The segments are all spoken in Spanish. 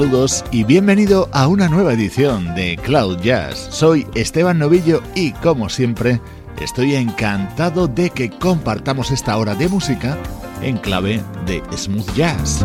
Saludos y bienvenido a una nueva edición de Cloud Jazz. Soy Esteban Novillo y como siempre estoy encantado de que compartamos esta hora de música en clave de smooth jazz.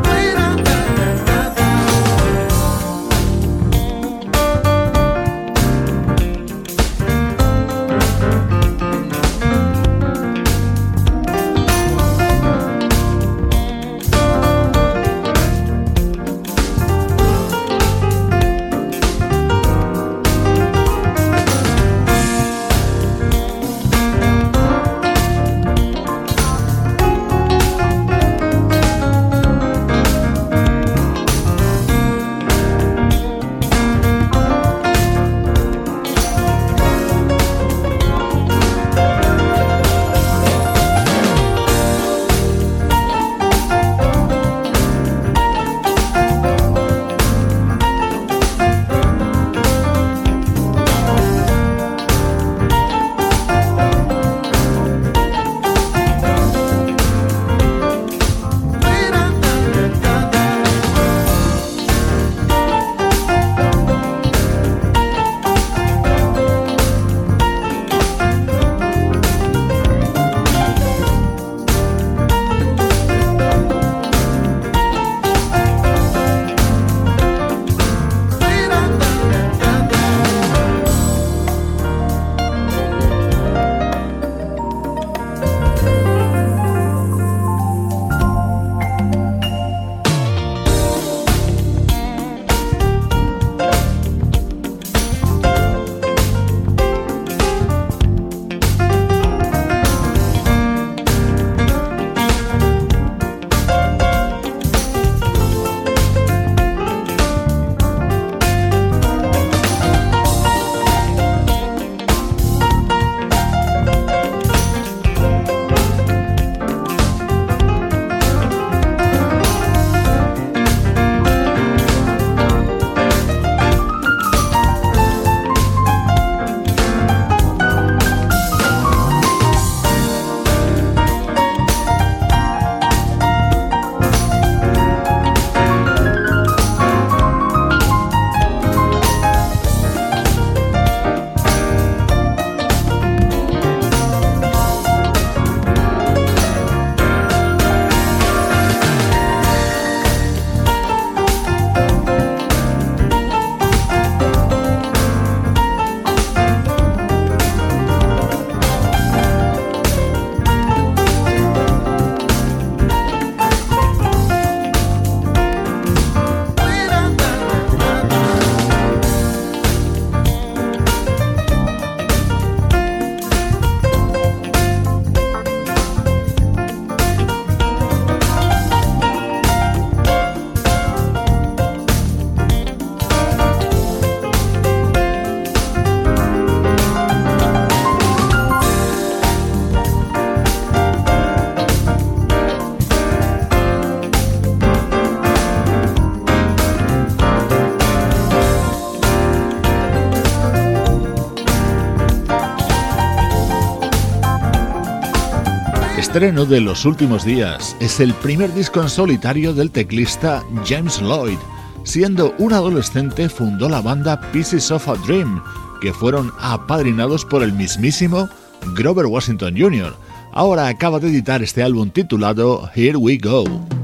Estreno de los últimos días. Es el primer disco en solitario del teclista James Lloyd. Siendo un adolescente fundó la banda Pieces of a Dream, que fueron apadrinados por el mismísimo Grover Washington Jr. Ahora acaba de editar este álbum titulado Here We Go.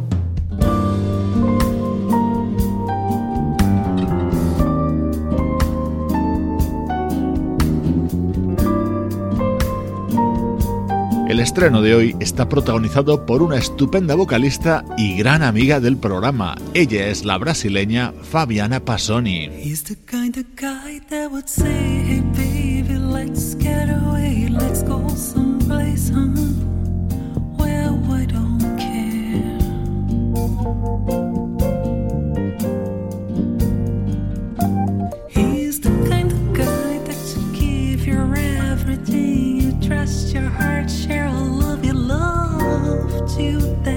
El estreno de hoy está protagonizado por una estupenda vocalista y gran amiga del programa. Ella es la brasileña Fabiana Passoni. you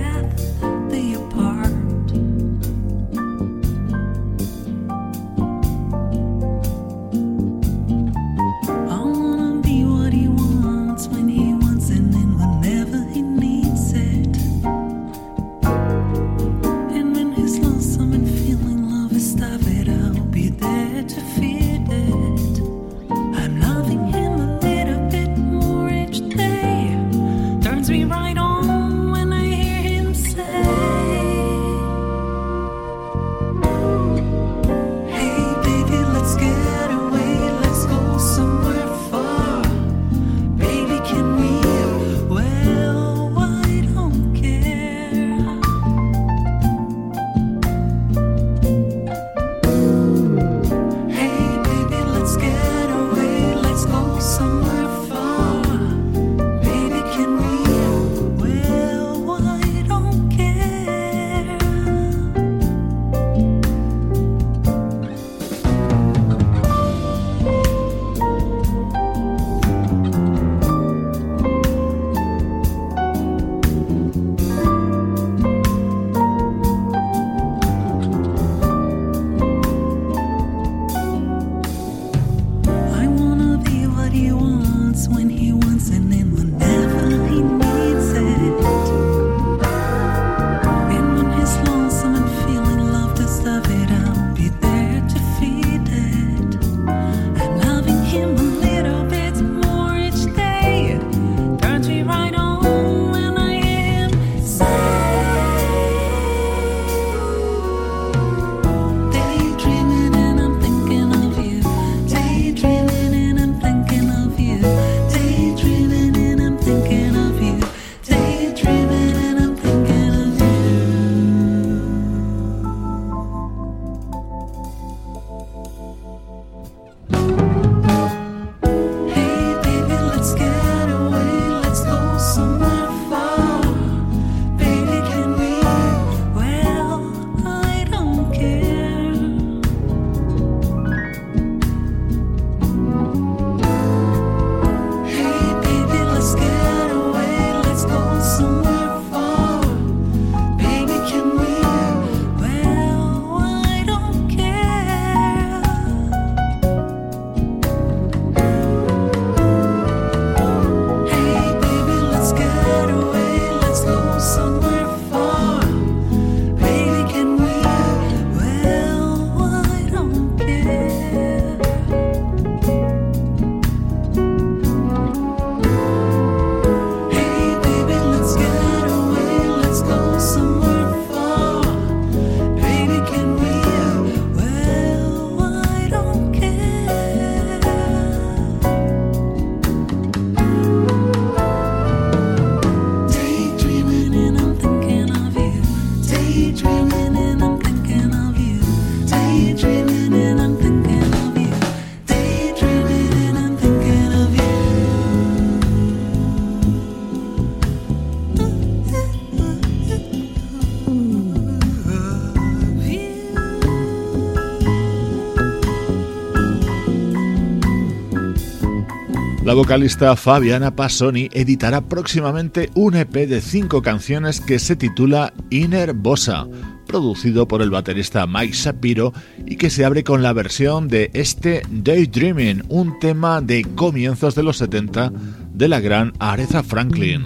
La vocalista Fabiana Passoni editará próximamente un EP de cinco canciones que se titula Inner Bossa, producido por el baterista Mike Shapiro y que se abre con la versión de este Daydreaming, un tema de comienzos de los 70 de la gran Aretha Franklin.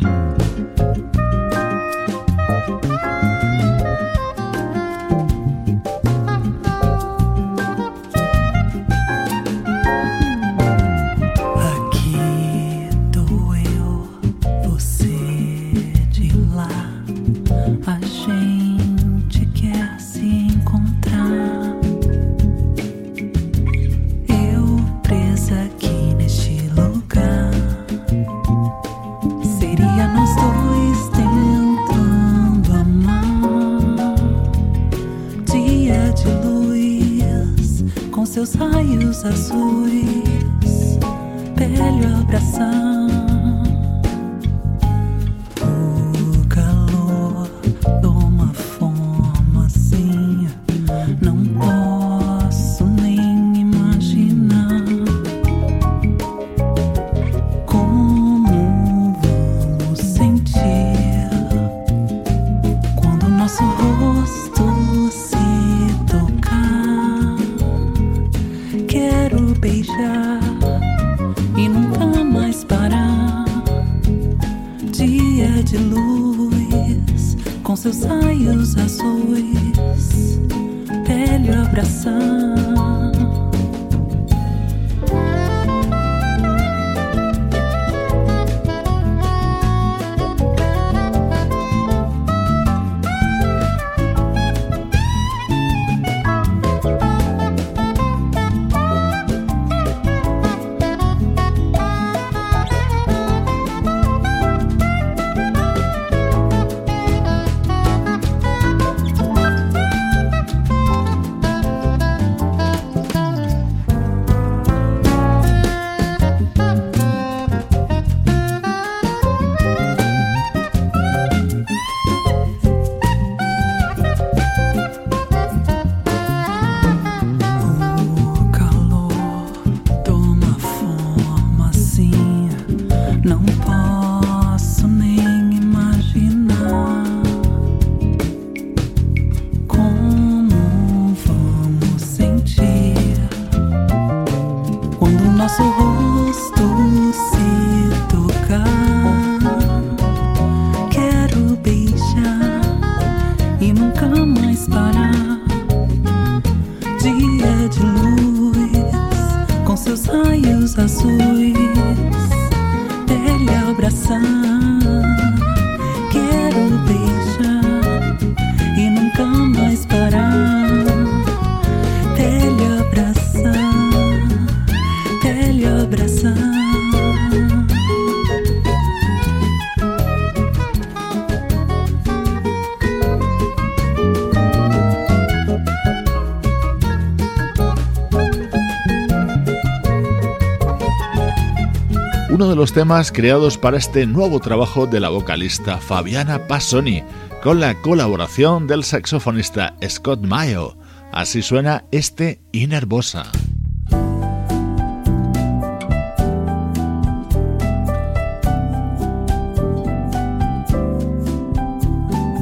Los temas creados para este nuevo trabajo de la vocalista Fabiana Passoni, con la colaboración del saxofonista Scott Mayo. Así suena este Inner Bossa.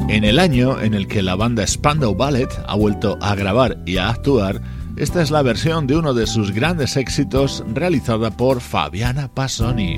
En el año en el que la banda Spandau Ballet ha vuelto a grabar y a actuar, esta es la versión de uno de sus grandes éxitos realizada por Fabiana Passoni.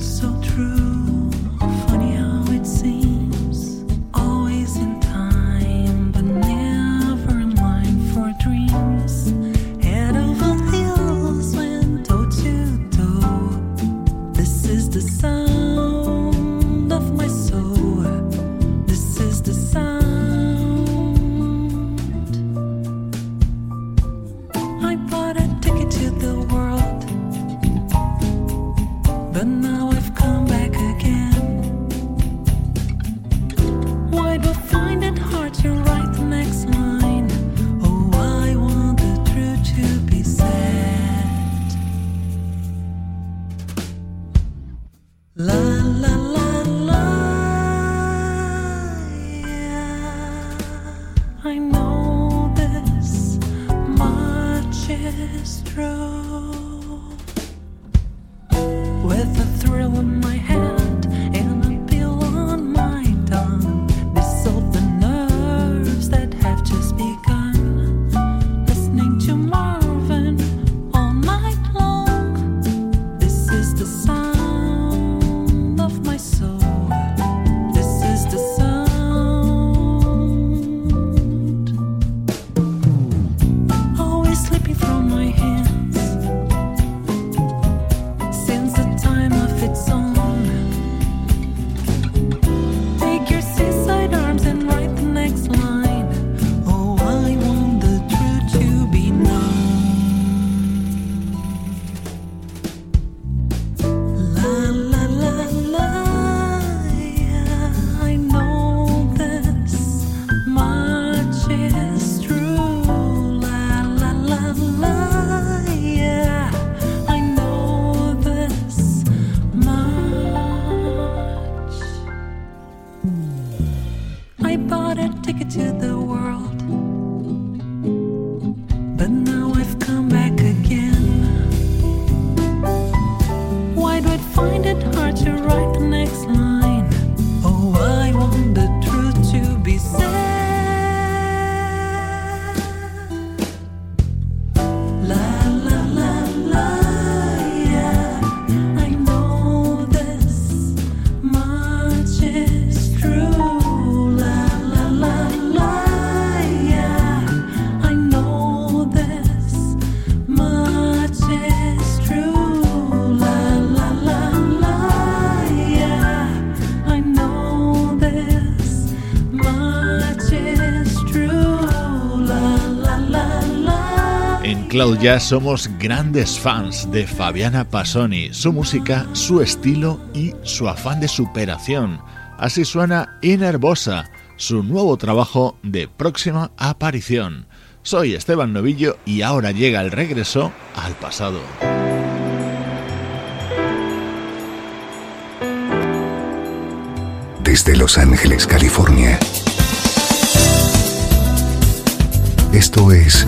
Jazz somos grandes fans de Fabiana Pasoni, su música, su estilo y su afán de superación. Así suena Inerbosa, su nuevo trabajo de próxima aparición. Soy Esteban Novillo y ahora llega el regreso al pasado. Desde Los Ángeles, California. Esto es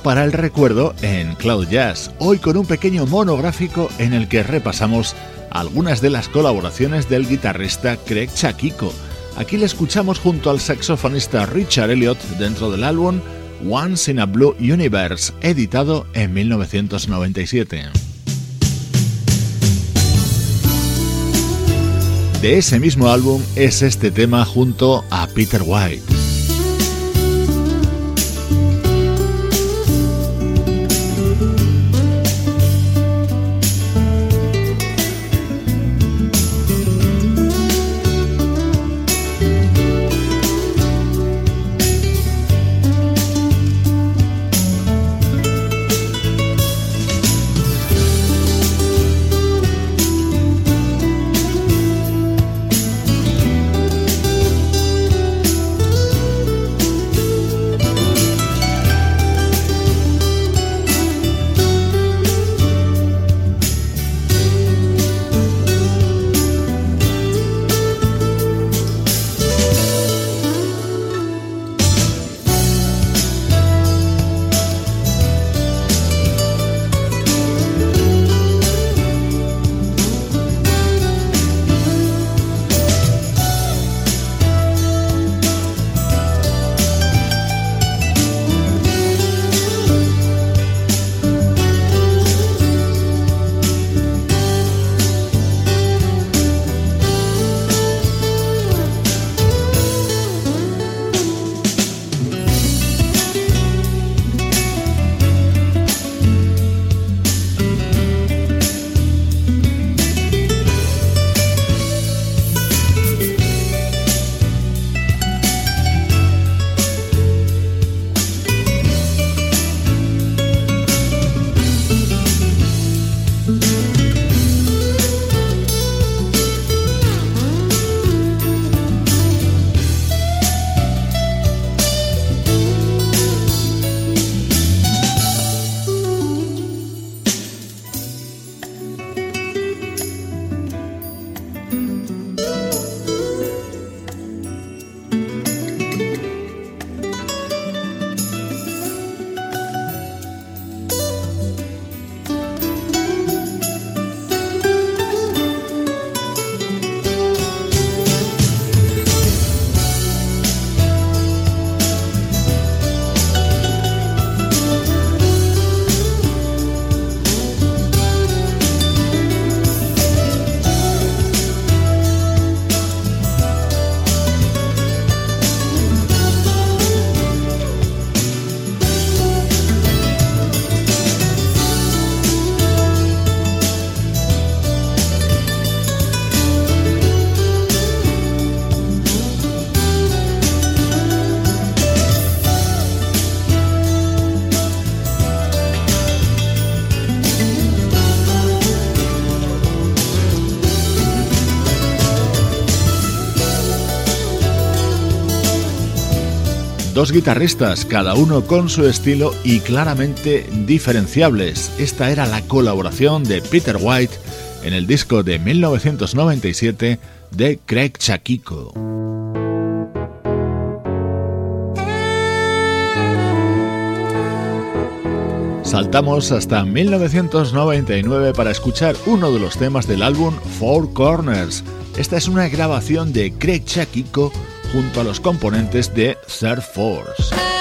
Para el recuerdo en Cloud Jazz, hoy con un pequeño monográfico en el que repasamos algunas de las colaboraciones del guitarrista Craig Chakiko. Aquí le escuchamos junto al saxofonista Richard Elliott dentro del álbum Once in a Blue Universe, editado en 1997. De ese mismo álbum es este tema junto a Peter White. Dos guitarristas, cada uno con su estilo y claramente diferenciables. Esta era la colaboración de Peter White en el disco de 1997 de Craig Chakiko. Saltamos hasta 1999 para escuchar uno de los temas del álbum Four Corners. Esta es una grabación de Craig Chakiko junto a los componentes de Third Force.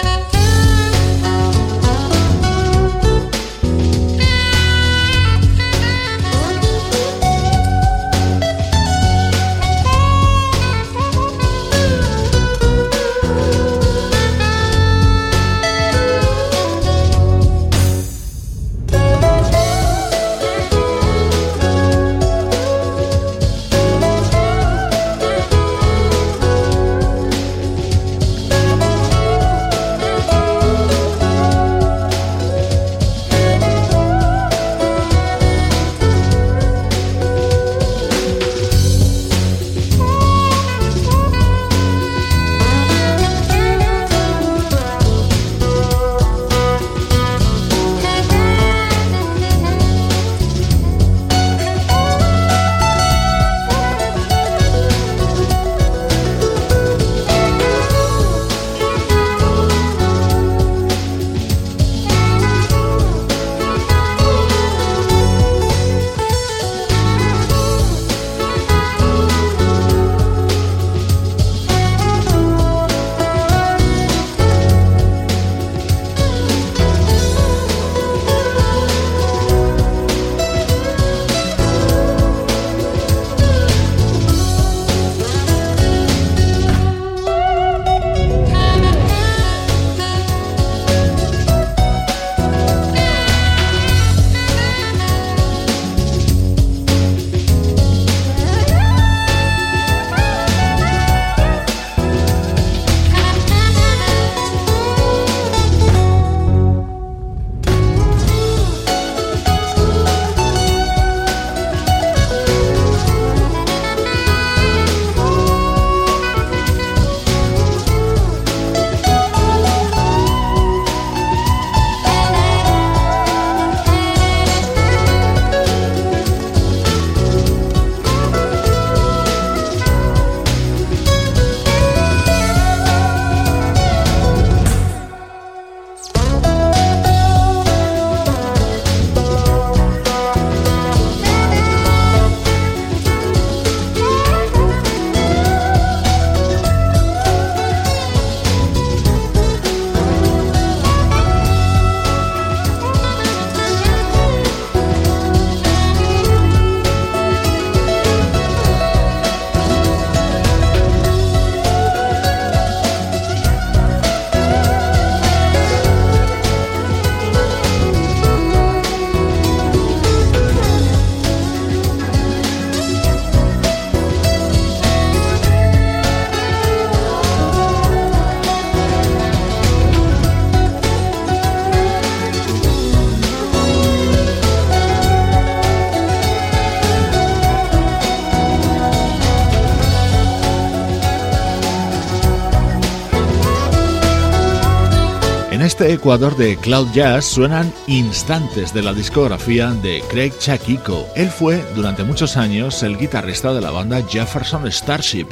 Ecuador de Cloud Jazz suenan instantes de la discografía de Craig Chakiko. Él fue durante muchos años el guitarrista de la banda Jefferson Starship.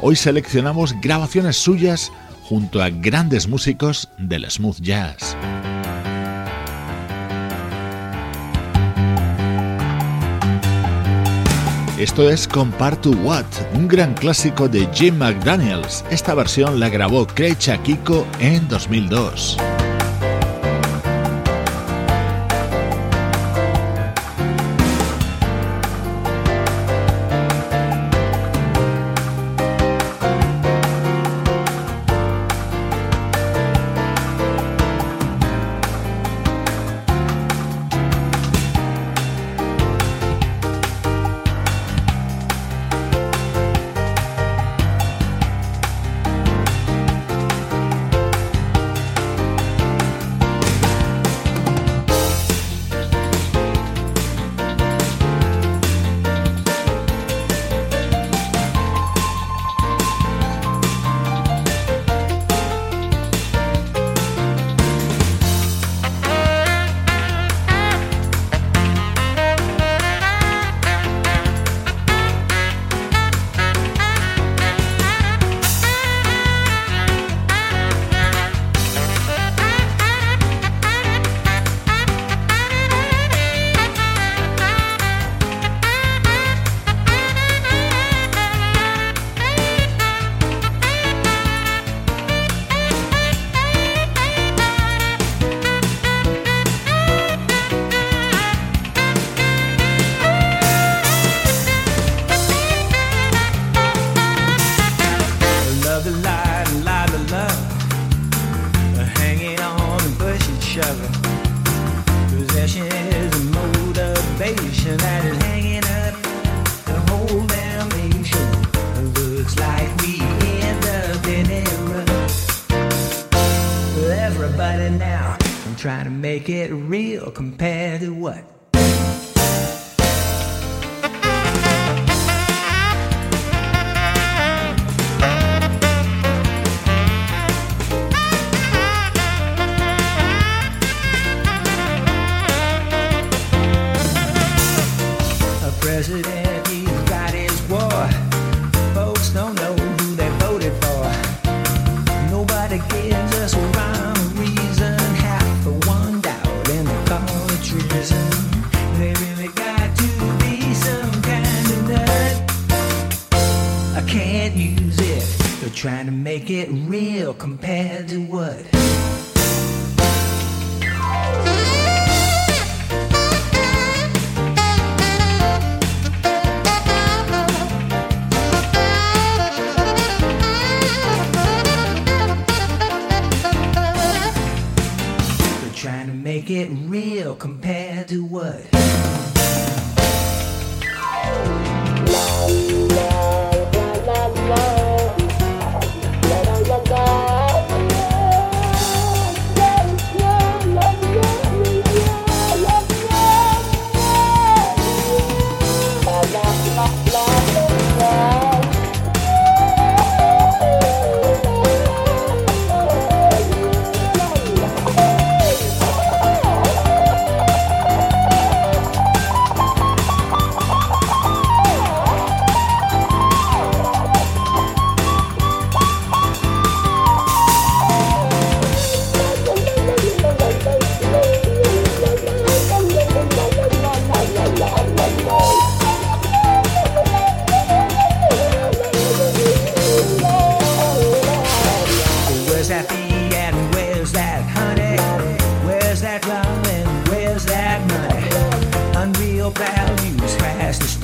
Hoy seleccionamos grabaciones suyas junto a grandes músicos del smooth jazz. Esto es Compare to What, un gran clásico de Jim McDaniels. Esta versión la grabó Craig Chakiko en 2002.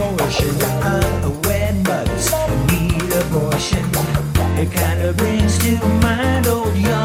distortion. I'm a wet I need abortion. It kind of brings to mind old young.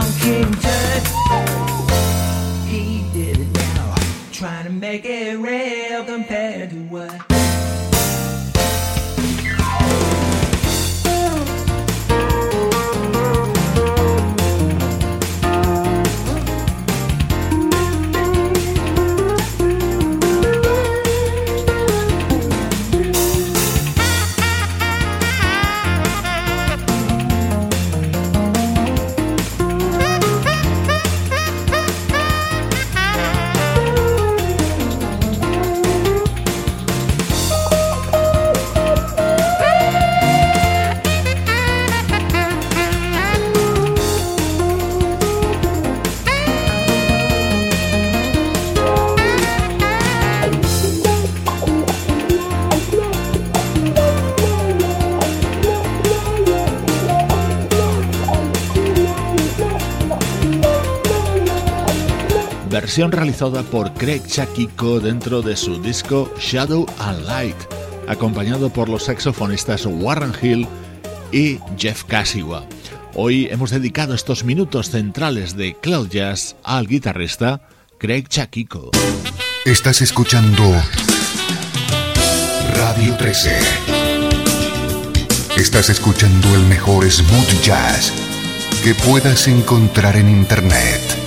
Realizada por Craig Chakiko dentro de su disco Shadow and Light, acompañado por los saxofonistas Warren Hill y Jeff Kasiwa. Hoy hemos dedicado estos minutos centrales de Cloud Jazz al guitarrista Craig Chakiko. Estás escuchando Radio 13. Estás escuchando el mejor smooth jazz que puedas encontrar en Internet.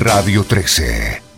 Radio 13.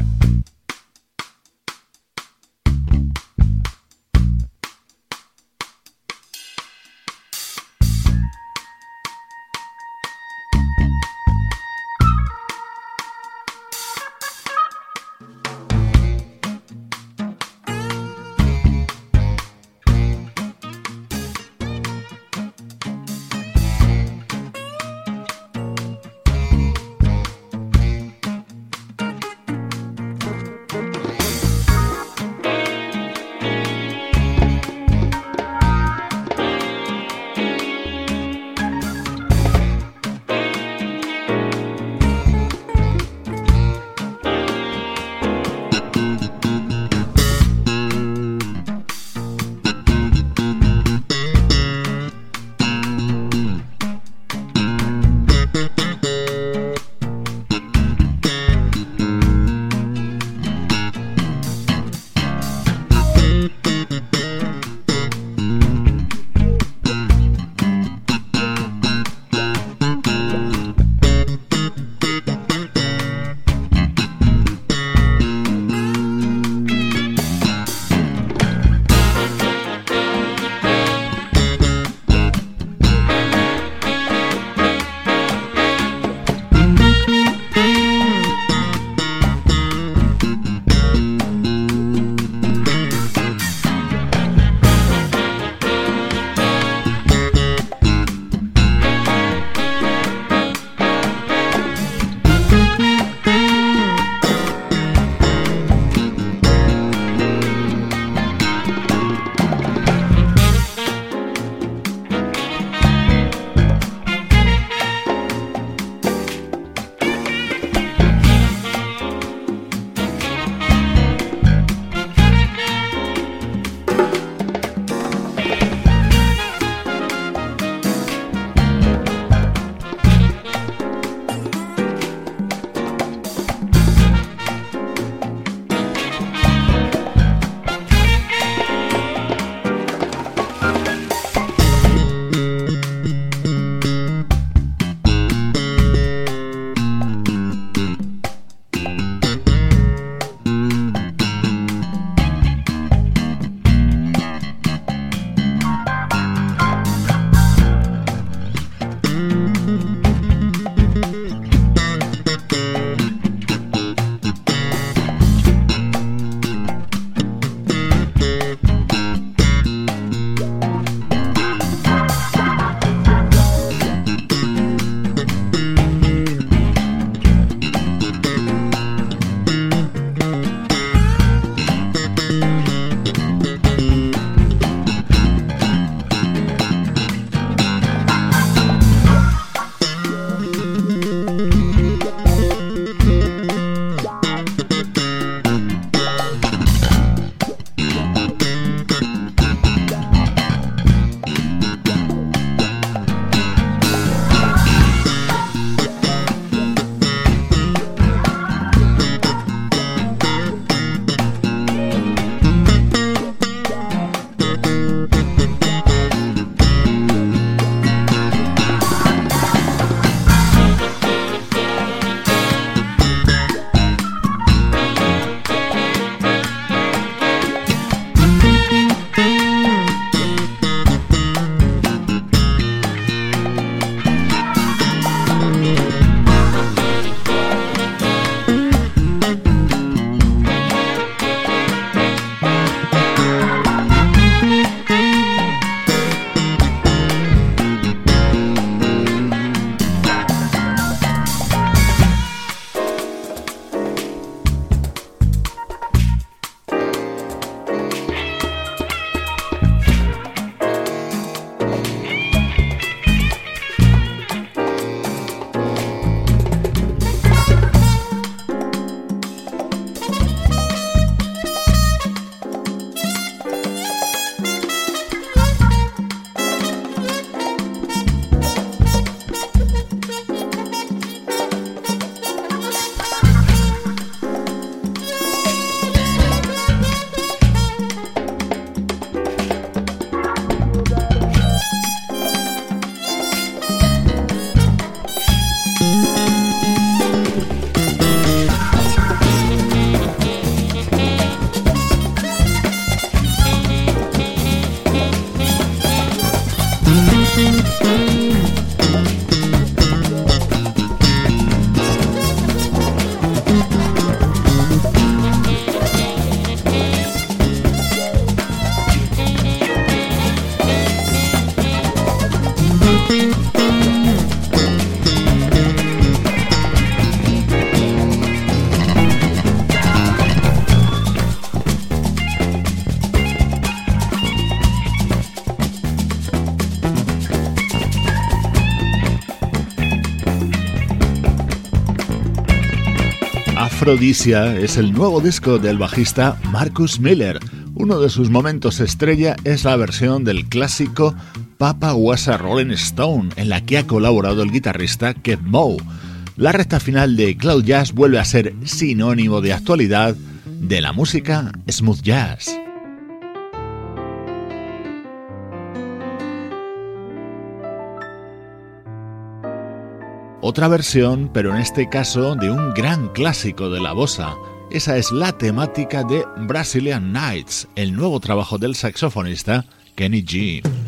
Aphrodisia es el nuevo disco del bajista Marcus Miller. Uno de sus momentos estrella es la versión del clásico Papa Was a Rolling Stone, en la que ha colaborado el guitarrista Kev Moe. La recta final de Cloud Jazz vuelve a ser sinónimo de actualidad de la música smooth jazz. Otra versión, pero en este caso de un gran clásico de la bossa. Esa es la temática de Brazilian Nights, el nuevo trabajo del saxofonista Kenny G.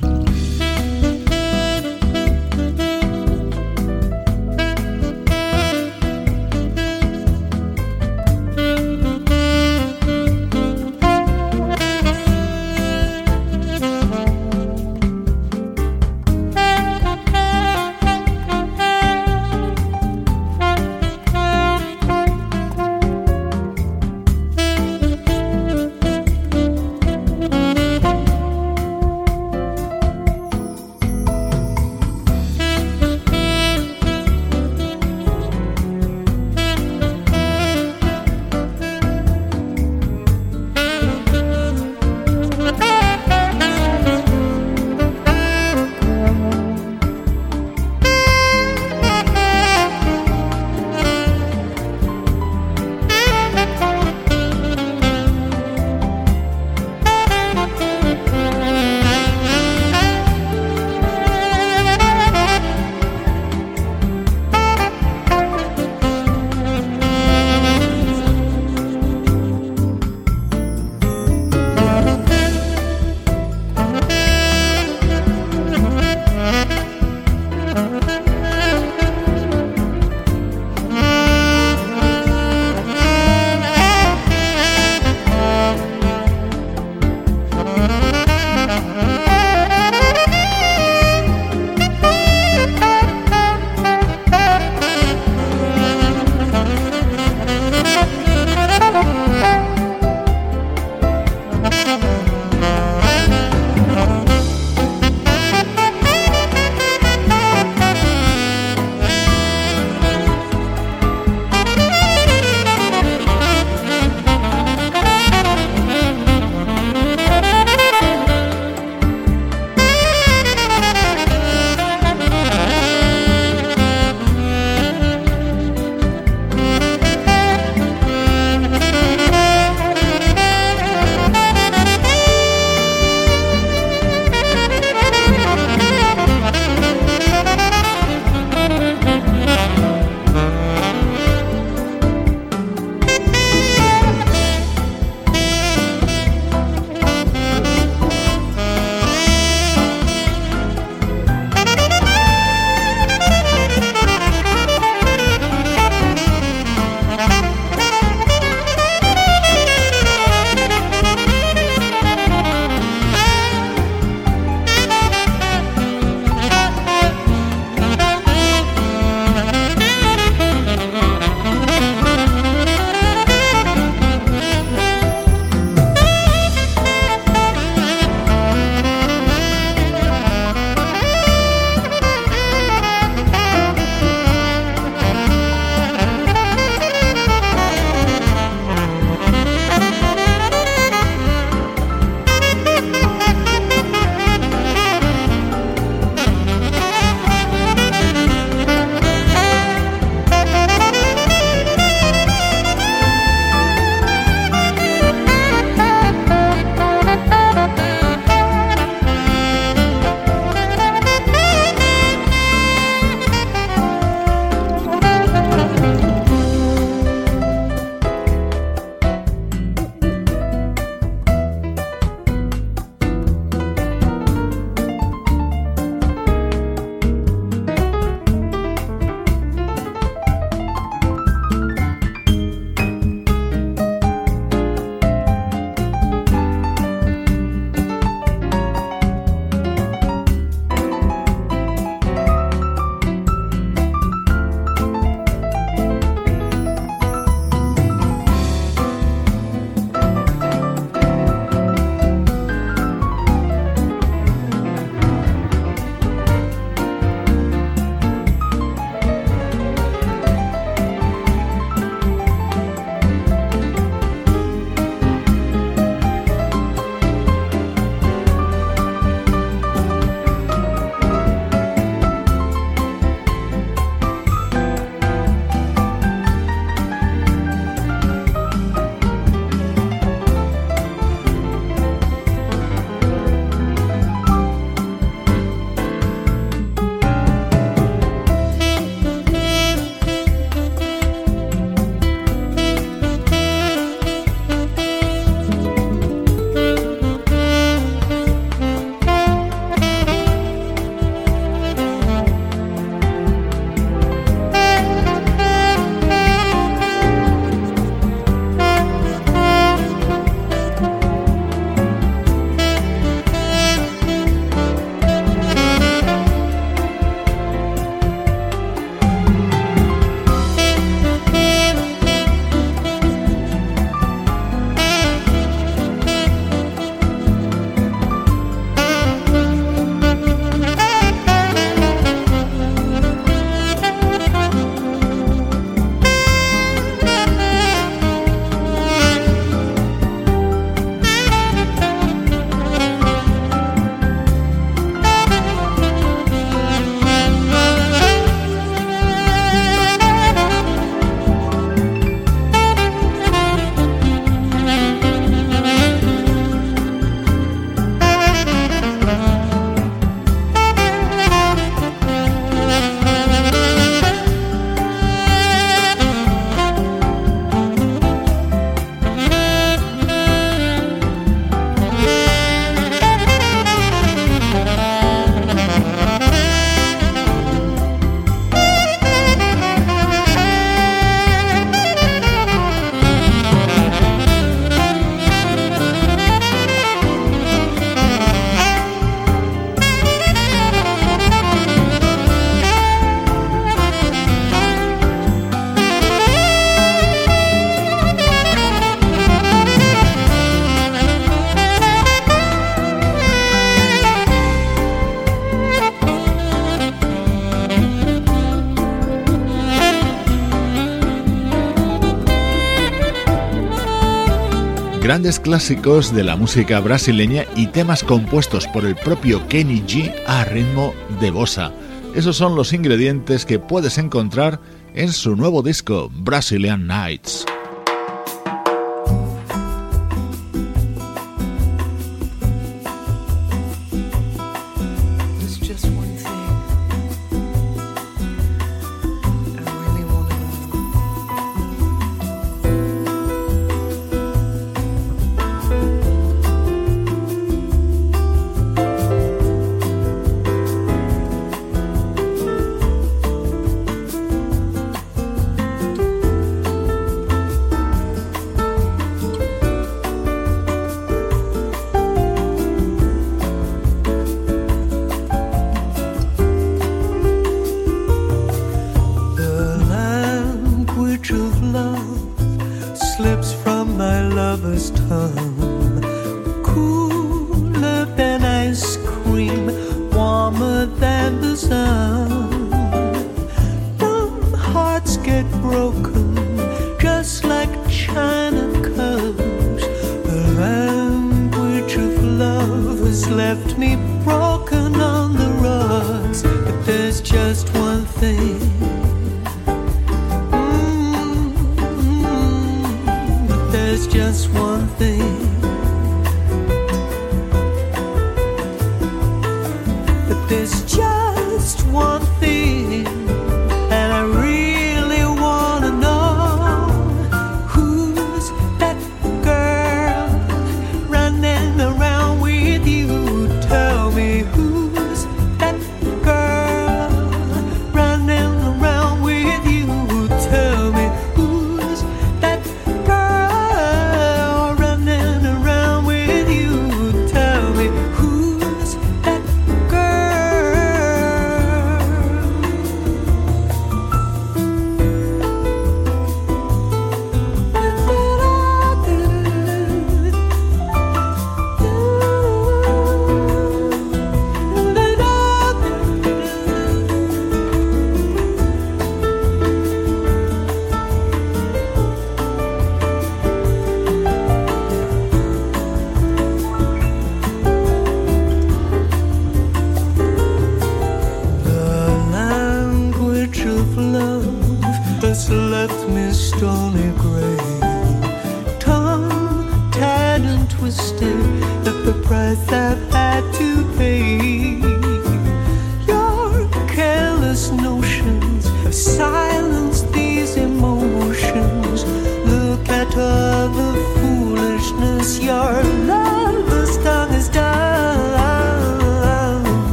grandes clásicos de la música brasileña y temas compuestos por el propio Kenny G a ritmo de bossa. Esos son los ingredientes que puedes encontrar en su nuevo disco, Brazilian Nights.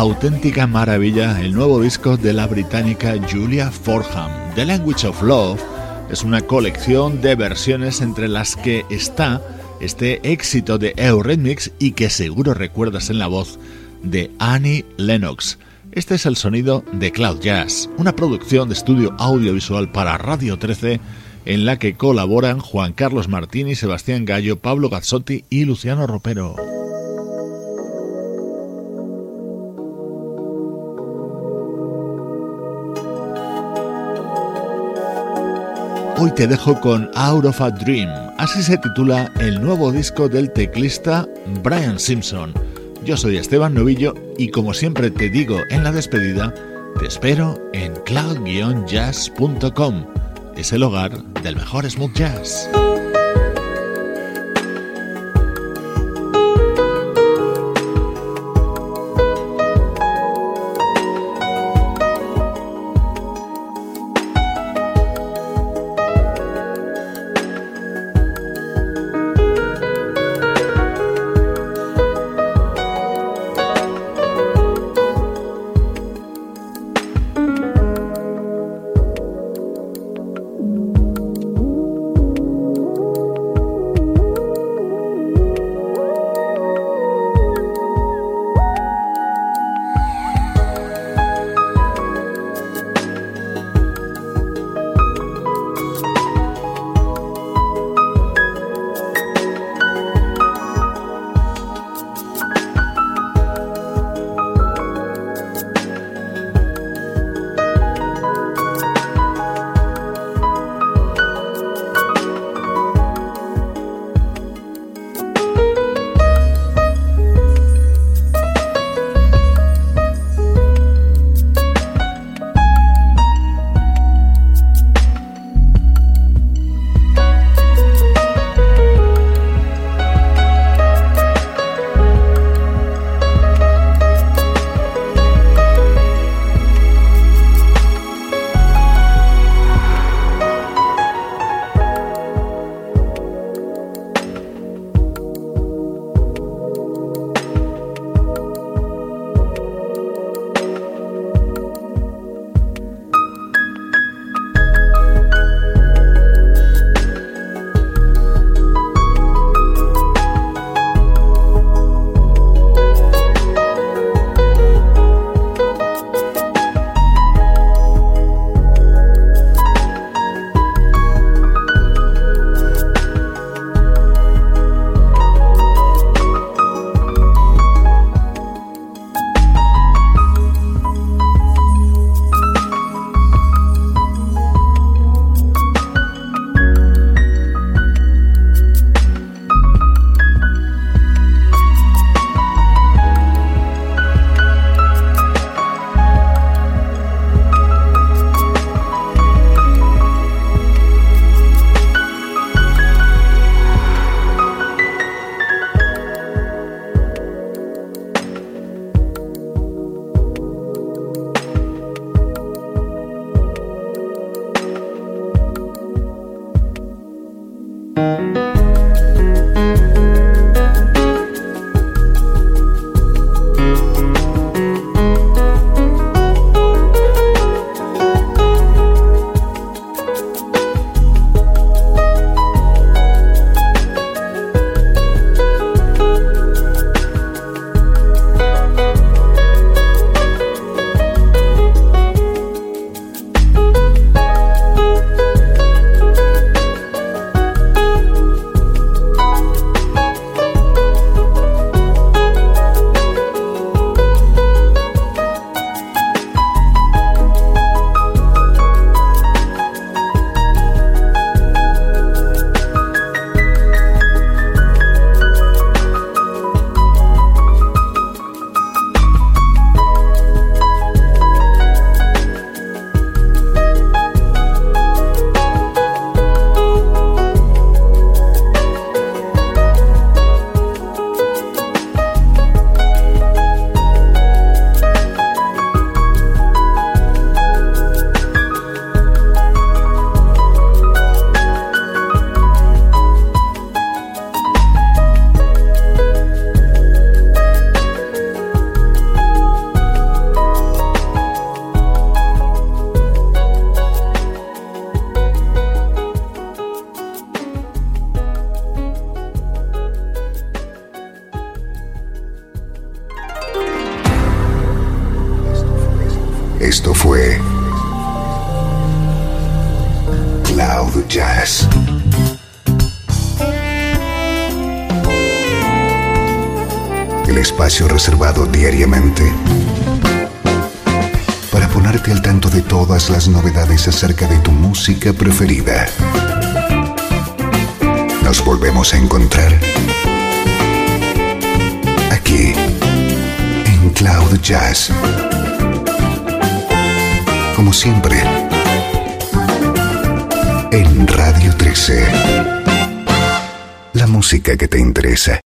Auténtica maravilla el nuevo disco de la británica Julia Forham. The Language of Love es una colección de versiones entre las que está este éxito de Eurythmics y que seguro recuerdas en la voz de Annie Lennox. Este es el sonido de Cloud Jazz, una producción de estudio audiovisual para Radio 13 en la que colaboran Juan Carlos Martini, Sebastián Gallo, Pablo Gazzotti y Luciano Ropero. Hoy te dejo con Out of a Dream, así se titula el nuevo disco del teclista Brian Simpson. Yo soy Esteban Novillo y como siempre te digo en la despedida, te espero en cloud-jazz.com. Es el hogar del mejor smooth jazz. En